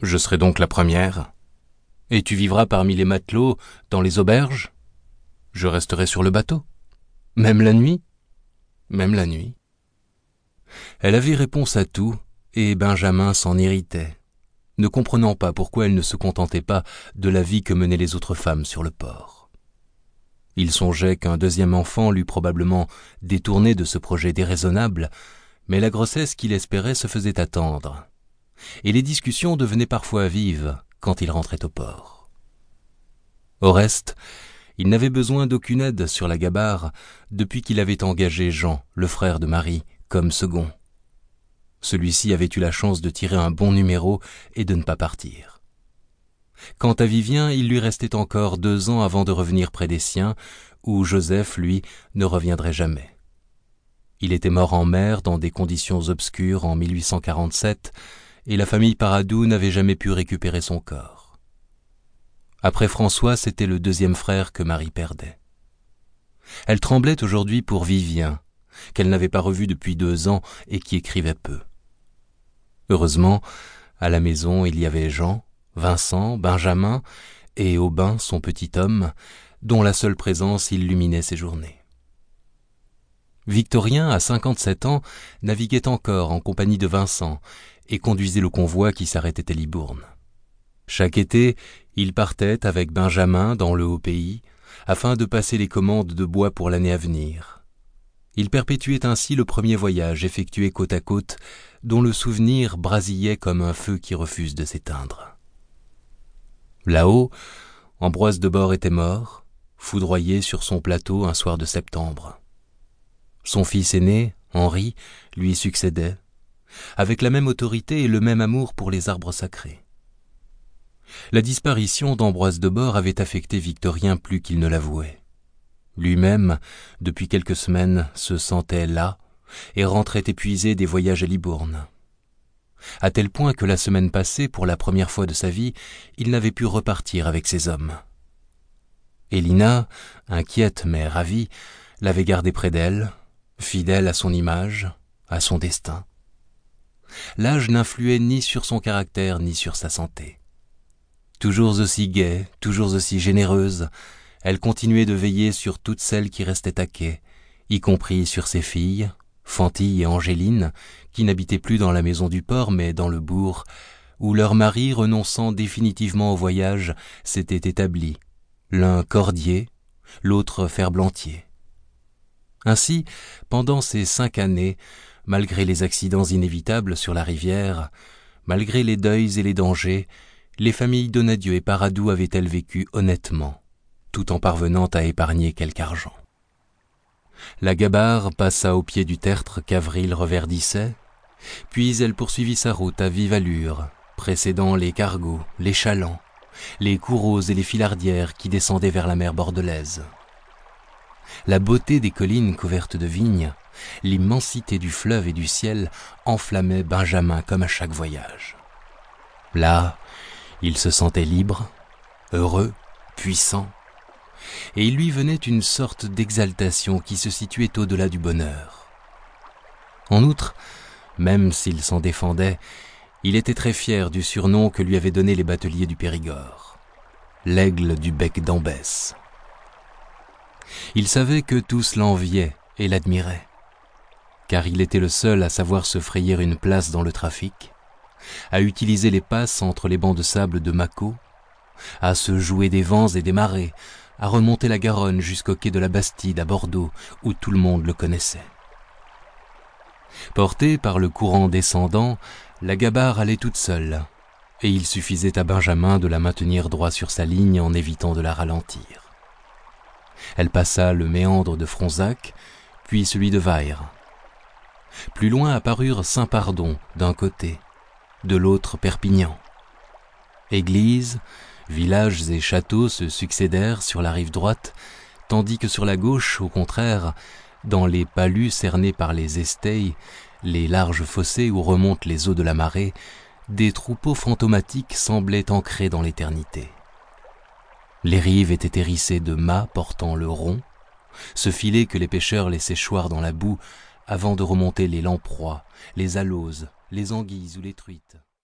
Je serai donc la première. Et tu vivras parmi les matelots, dans les auberges? Je resterai sur le bateau. Même la nuit? Même la nuit. Elle avait réponse à tout, et Benjamin s'en irritait, ne comprenant pas pourquoi elle ne se contentait pas de la vie que menaient les autres femmes sur le port. Il songeait qu'un deuxième enfant l'eût probablement détourné de ce projet déraisonnable, mais la grossesse qu'il espérait se faisait attendre, et les discussions devenaient parfois vives quand il rentrait au port. Au reste, il n'avait besoin d'aucune aide sur la gabarre depuis qu'il avait engagé Jean, le frère de Marie, comme second. Celui-ci avait eu la chance de tirer un bon numéro et de ne pas partir. Quant à Vivien, il lui restait encore deux ans avant de revenir près des siens, où Joseph, lui, ne reviendrait jamais. Il était mort en mer dans des conditions obscures en 1847, et la famille Paradou n'avait jamais pu récupérer son corps. Après François, c'était le deuxième frère que Marie perdait. Elle tremblait aujourd'hui pour Vivien, qu'elle n'avait pas revu depuis deux ans et qui écrivait peu. Heureusement, à la maison il y avait Jean, Vincent, Benjamin et Aubin, son petit homme, dont la seule présence illuminait ses journées. Victorien, à cinquante-sept ans, naviguait encore en compagnie de Vincent et conduisait le convoi qui s'arrêtait à Libourne. Chaque été, il partait avec Benjamin dans le haut pays afin de passer les commandes de bois pour l'année à venir. Il perpétuait ainsi le premier voyage effectué côte à côte, dont le souvenir brasillait comme un feu qui refuse de s'éteindre. Là-haut, Ambroise de Bord était mort, foudroyé sur son plateau un soir de septembre. Son fils aîné, Henri, lui succédait, avec la même autorité et le même amour pour les arbres sacrés. La disparition d'Ambroise de Bord avait affecté Victorien plus qu'il ne l'avouait. Lui-même, depuis quelques semaines, se sentait là et rentrait épuisé des voyages à Libourne. À tel point que la semaine passée, pour la première fois de sa vie, il n'avait pu repartir avec ses hommes. Elina, inquiète mais ravie, l'avait gardé près d'elle, fidèle à son image, à son destin. L'âge n'influait ni sur son caractère ni sur sa santé. Toujours aussi gaie, toujours aussi généreuse, elle continuait de veiller sur toutes celles qui restaient à quai, y compris sur ses filles, Fantille et Angéline, qui n'habitaient plus dans la maison du port mais dans le bourg, où leur mari, renonçant définitivement au voyage, s'était établi, l'un cordier, l'autre ferblantier. Ainsi, pendant ces cinq années, malgré les accidents inévitables sur la rivière, malgré les deuils et les dangers, les familles Donadieu et Paradou avaient-elles vécu honnêtement, tout en parvenant à épargner quelque argent? La gabarre passa au pied du tertre qu'Avril reverdissait, puis elle poursuivit sa route à vive allure, précédant les cargos, les chalands, les coureaux et les filardières qui descendaient vers la mer bordelaise la beauté des collines couvertes de vignes, l'immensité du fleuve et du ciel enflammaient Benjamin comme à chaque voyage. Là, il se sentait libre, heureux, puissant, et il lui venait une sorte d'exaltation qui se situait au-delà du bonheur. En outre, même s'il s'en défendait, il était très fier du surnom que lui avaient donné les bateliers du Périgord, l'aigle du bec d'Ambès. Il savait que tous l'enviaient et l'admiraient, car il était le seul à savoir se frayer une place dans le trafic, à utiliser les passes entre les bancs de sable de Mâcon, à se jouer des vents et des marées, à remonter la Garonne jusqu'au quai de la Bastide à Bordeaux, où tout le monde le connaissait. Portée par le courant descendant, la gabarre allait toute seule, et il suffisait à Benjamin de la maintenir droit sur sa ligne en évitant de la ralentir. Elle passa le méandre de Fronzac, puis celui de Vaire. Plus loin apparurent Saint-Pardon d'un côté, de l'autre Perpignan. Églises, villages et châteaux se succédèrent sur la rive droite, tandis que sur la gauche, au contraire, dans les palus cernés par les esteilles, les larges fossés où remontent les eaux de la marée, des troupeaux fantomatiques semblaient ancrés dans l'éternité. Les rives étaient hérissées de mâts portant le rond, ce filet que les pêcheurs laissaient choir dans la boue avant de remonter les lamproies, les aloses, les anguilles ou les truites.